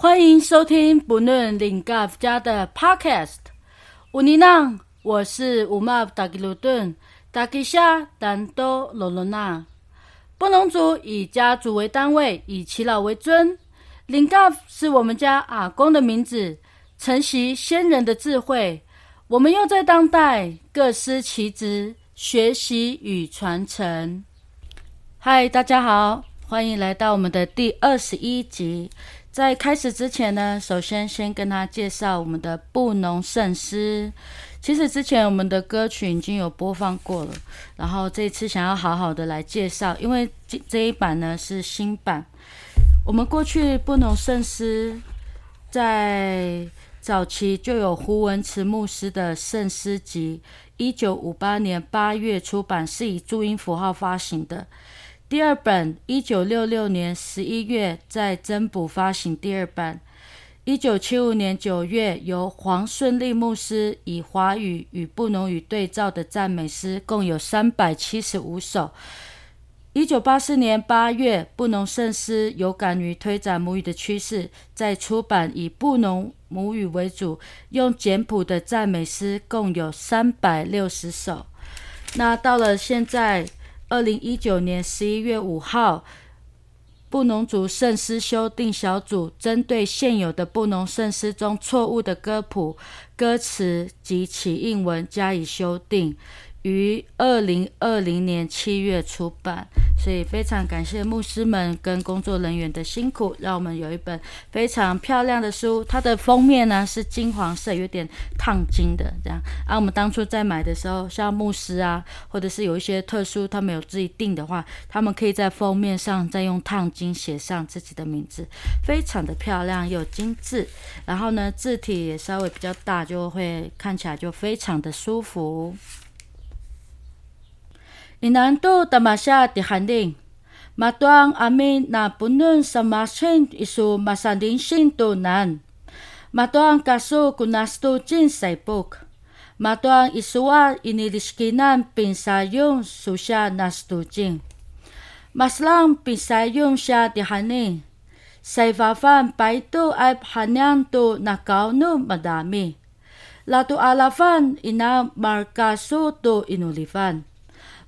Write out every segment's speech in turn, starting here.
欢迎收听不论领 g 家的 Podcast。乌尼娜，我是乌玛达吉鲁顿，达吉夏丹多罗罗娜。布农族以家族为单位，以耆老为尊。领 g 是我们家阿公的名字，承袭先人的智慧。我们又在当代各司其职，学习与传承。嗨，大家好，欢迎来到我们的第二十一集。在开始之前呢，首先先跟他介绍我们的布农圣诗。其实之前我们的歌曲已经有播放过了，然后这次想要好好的来介绍，因为这这一版呢是新版。我们过去布农圣诗在早期就有胡文慈牧师的圣诗集，一九五八年八月出版，是以注音符号发行的。第二本，一九六六年十一月在增补发行第二版。一九七五年九月，由黄顺利牧师以华语与布农语对照的赞美诗，共有三百七十五首。一九八四年八月，布农圣诗有感于推展母语的趋势，在出版以布农母语为主，用简谱的赞美诗，共有三百六十首。那到了现在。二零一九年十一月五号，布农族圣诗修订小组针对现有的布农圣诗中错误的歌谱、歌词及其印文加以修订。于二零二零年七月出版，所以非常感谢牧师们跟工作人员的辛苦，让我们有一本非常漂亮的书。它的封面呢是金黄色，有点烫金的这样。啊，我们当初在买的时候，像牧师啊，或者是有一些特殊，他们有自己订的话，他们可以在封面上再用烫金写上自己的名字，非常的漂亮又精致。然后呢，字体也稍微比较大，就会看起来就非常的舒服。Inanto tamasya ti handing. Matuang amin na punun sa masin isu masanding sintunan. Matuang kaso kunasto jin saipok. Matuang isuwa iniliskinan pinsayong susya nastujing. Maslang pinsayong siya ti haning. Sa ifafan pa ito ay hanyang to nakauno madami. Lato alafan ina markaso to inulifan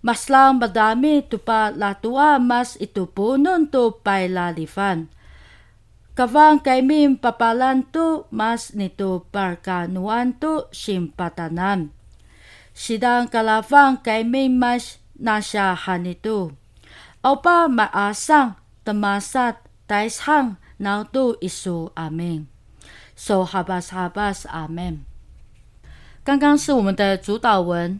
mas lang madami tu pa latua mas itu punun tu pailalifan. Kavang kay mim papalan tu mas nito parkanuan tu simpatanan. Sidang kalafang kay mim mas nasyahan ito. O pa maasang temasat taishang nau tu isu amin. So habas habas amen. 刚刚是我们的主导文。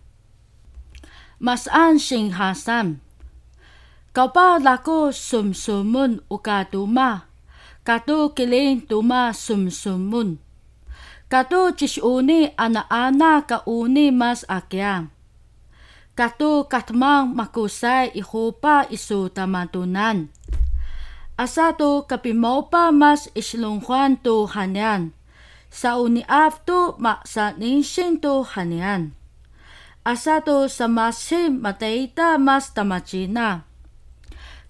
masaan sing hasan. Kaupa lako sumsumun uka tuma, kato kiling tuma sumsumun. Kato cisuni anak-anak kauni mas akyang. Kato katmang makusai ihupa isu tamatunan. Asato kapimaw pa mas islungkwan to hanyan. Sa uniaf to maksa nising to hanyan. Asado sa masim mataita mas tamachina.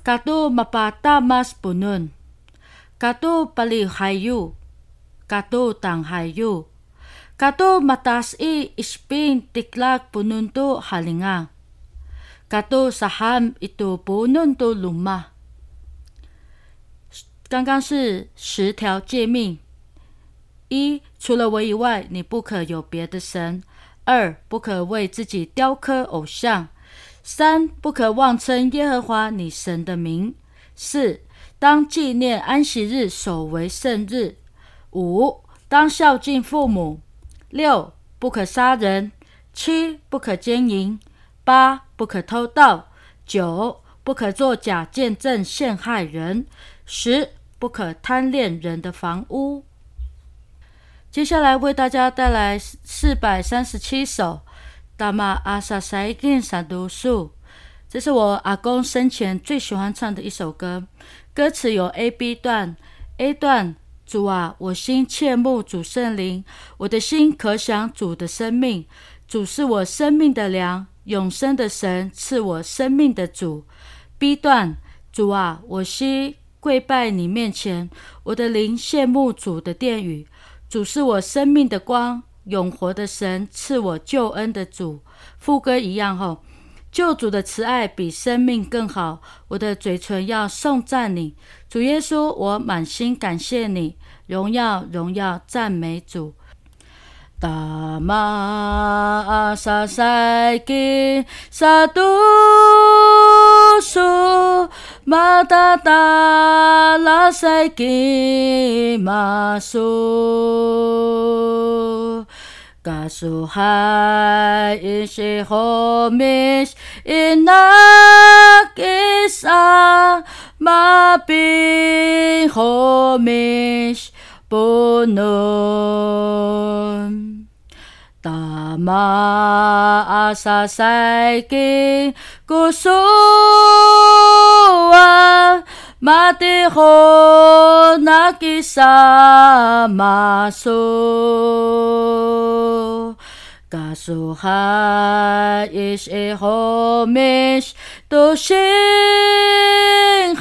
Kato mapata mas punun. Kato palihayu. Kato tanghayu. Kato matas i ispin tiklak punun to halinga. Kato saham ito punun to luma. 刚刚是十条诫命：一，除了我以外，你不可有别的神。二不可为自己雕刻偶像，三不可妄称耶和华你神的名，四当纪念安息日，守为圣日。五、当孝敬父母。六、不可杀人。七、不可奸淫。八、不可偷盗。九、不可作假见证陷害人。十、不可贪恋人的房屋。接下来为大家带来四百三十七首《大马阿萨塞金萨读书》，这是我阿公生前最喜欢唱的一首歌。歌词有 A、B 段。A 段：主啊，我心切慕主圣灵，我的心可想主的生命。主是我生命的粮，永生的神赐我生命的主。B 段：主啊，我心跪拜你面前，我的灵羡慕主的殿宇。主是我生命的光，永活的神赐我救恩的主。副歌一样吼，救主的慈爱比生命更好。我的嘴唇要颂赞你，主耶稣，我满心感谢你。荣耀荣耀赞美主。大马阿萨塞金萨杜苏马达达拉塞金马苏嘎苏海伊西霍米斯伊那吉萨马比霍米斯。不能。大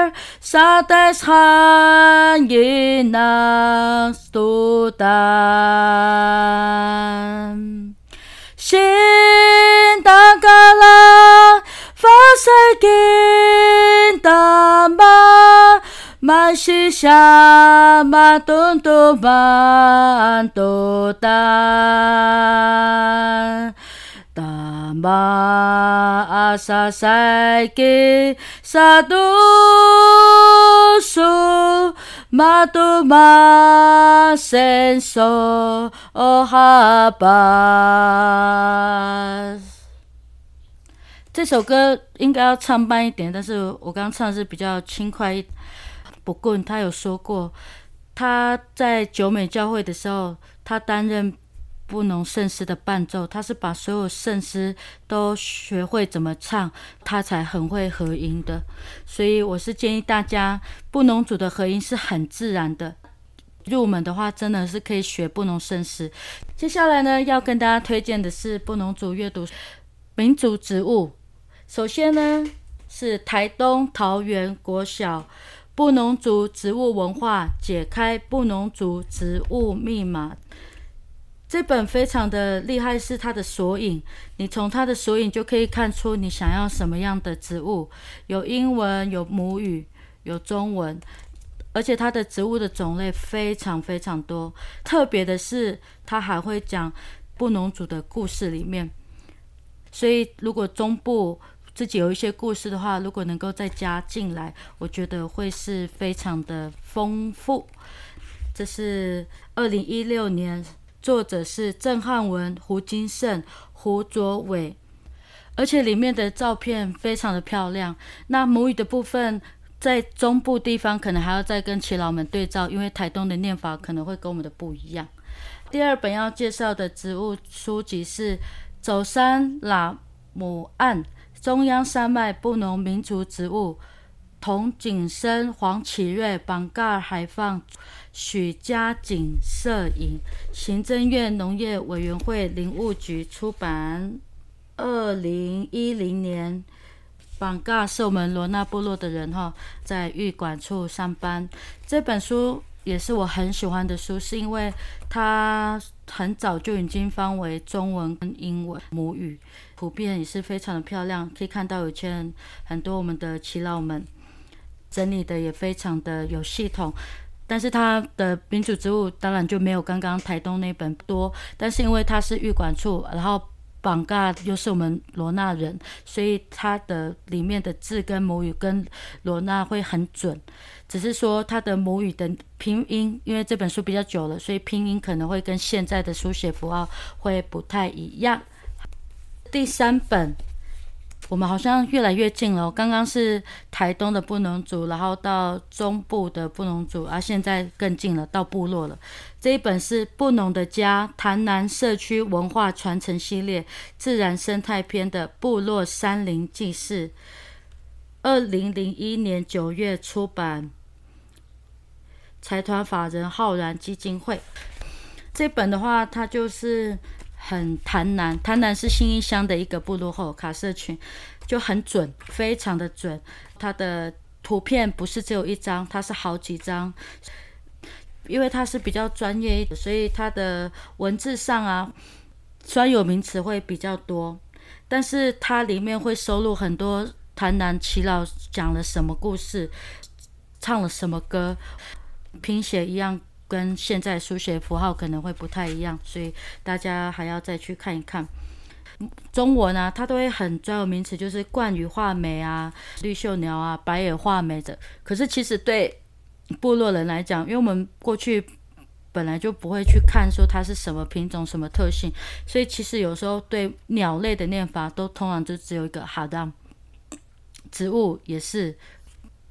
马阿萨塞金古苏啊，马蒂霍那吉萨马苏。嘎苏哈伊西霍米什都心哈。大妈阿萨塞给萨多苏马多马森索哦哈巴。这首歌应该要唱慢一点，但是我刚唱的是比较轻快一。不过他有说过，他在九美教会的时候，他担任布农圣诗的伴奏，他是把所有圣诗都学会怎么唱，他才很会合音的。所以我是建议大家，布农组的合音是很自然的。入门的话，真的是可以学布农圣诗。接下来呢，要跟大家推荐的是布农组阅读民族植物。首先呢，是台东桃园国小布农族植物文化解开布农族植物密码。这本非常的厉害，是它的索引。你从它的索引就可以看出你想要什么样的植物，有英文，有母语，有中文，而且它的植物的种类非常非常多。特别的是，它还会讲布农族的故事里面。所以，如果中部自己有一些故事的话，如果能够再加进来，我觉得会是非常的丰富。这是二零一六年。作者是郑汉文、胡金胜、胡卓伟，而且里面的照片非常的漂亮。那母语的部分，在中部地方可能还要再跟耆老们对照，因为台东的念法可能会跟我们的不一样。第二本要介绍的植物书籍是《走山喇姆岸中央山脉布农民族植物》。童景生、黄启瑞、榜盖海放、许家景摄影，行政院农业委员会林务局出版，二零一零年。榜盖是我们罗纳部落的人哈，在玉管处上班。这本书也是我很喜欢的书，是因为它很早就已经翻为中文跟英文母语，图片也是非常的漂亮，可以看到有些人很多我们的耆老们。整理的也非常的有系统，但是它的民主植物当然就没有刚刚台东那本多，但是因为它是玉管处，然后榜嘎又是我们罗纳人，所以它的里面的字跟母语跟罗纳会很准，只是说它的母语的拼音，因为这本书比较久了，所以拼音可能会跟现在的书写符号会不太一样。第三本。我们好像越来越近了。刚刚是台东的布农族，然后到中部的布农族，而现在更近了，到部落了。这一本是《布农的家：台南社区文化传承系列自然生态篇》的部落山林记事，二零零一年九月出版，财团法人浩然基金会。这本的话，它就是。很潭南，潭南是新义乡的一个部落后卡社群，就很准，非常的准。它的图片不是只有一张，它是好几张，因为它是比较专业一点，所以它的文字上啊，专有名词会比较多，但是它里面会收录很多潭南耆老讲了什么故事，唱了什么歌，拼写一样。跟现在书写符号可能会不太一样，所以大家还要再去看一看。中文啊，它都会很专有名词，就是冠羽画眉啊、绿绣鸟啊、白眼画眉的。可是其实对部落人来讲，因为我们过去本来就不会去看说它是什么品种、什么特性，所以其实有时候对鸟类的念法都通常就只有一个好的。植物也是，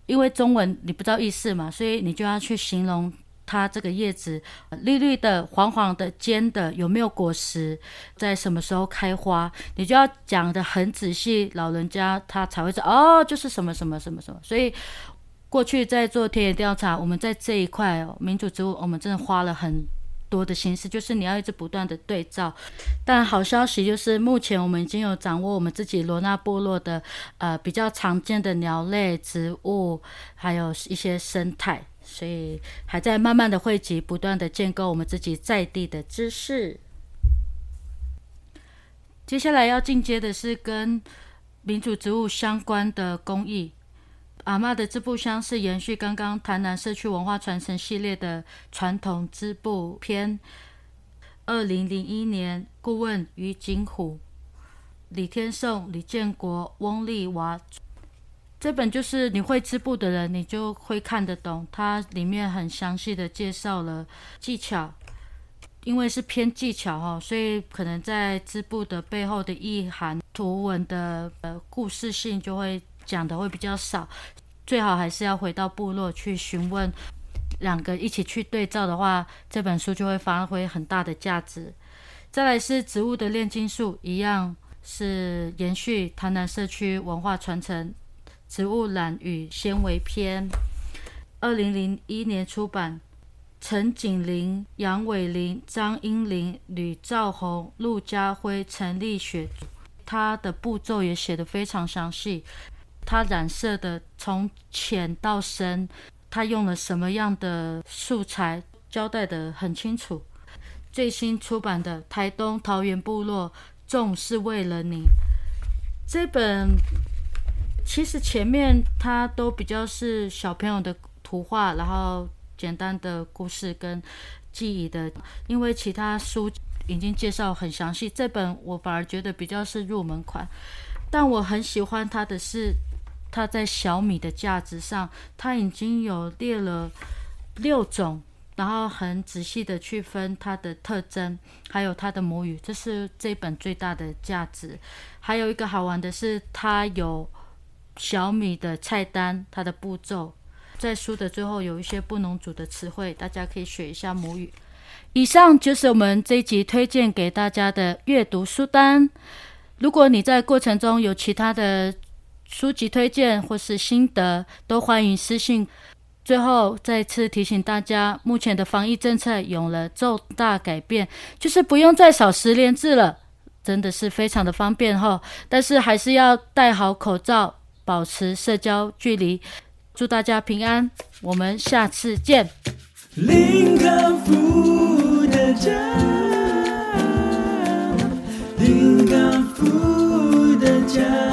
因为中文你不知道意思嘛，所以你就要去形容。它这个叶子绿绿的、黄黄的、尖的，有没有果实？在什么时候开花？你就要讲的很仔细，老人家他才会知道哦，就是什么什么什么什么。所以过去在做田野调查，我们在这一块民主植物，我们真的花了很多的心思，就是你要一直不断的对照。但好消息就是，目前我们已经有掌握我们自己罗纳部落的呃比较常见的鸟类、植物，还有一些生态。所以还在慢慢的汇集，不断的建构我们自己在地的知识。接下来要进阶的是跟民主植物相关的工艺。阿妈的织布箱是延续刚刚台南社区文化传承系列的传统织布篇。二零零一年，顾问于景虎、李天颂、李建国、翁丽娃。这本就是你会织布的人，你就会看得懂。它里面很详细的介绍了技巧，因为是偏技巧哈，所以可能在织布的背后的意涵、图文的呃故事性就会讲的会比较少。最好还是要回到部落去询问，两个一起去对照的话，这本书就会发挥很大的价值。再来是植物的炼金术，一样是延续台南社区文化传承。植物染与纤维篇，二零零一年出版。陈景林、杨伟林、张英林、吕兆宏、陆家辉、陈立雪，他的步骤也写得非常详细。他染色的从浅到深，他用了什么样的素材，交代得很清楚。最新出版的《台东桃园部落种是为了你》这本。其实前面它都比较是小朋友的图画，然后简单的故事跟记忆的，因为其他书已经介绍很详细，这本我反而觉得比较是入门款。但我很喜欢它的是，它在小米的价值上，它已经有列了六种，然后很仔细的去分它的特征，还有它的母语，这是这本最大的价值。还有一个好玩的是，它有。小米的菜单，它的步骤，在书的最后有一些不能组的词汇，大家可以学一下母语。以上就是我们这一集推荐给大家的阅读书单。如果你在过程中有其他的书籍推荐或是心得，都欢迎私信。最后再次提醒大家，目前的防疫政策有了重大改变，就是不用再扫十连字了，真的是非常的方便哈。但是还是要戴好口罩。保持社交距离祝大家平安我们下次见。林康福的家林康福的家。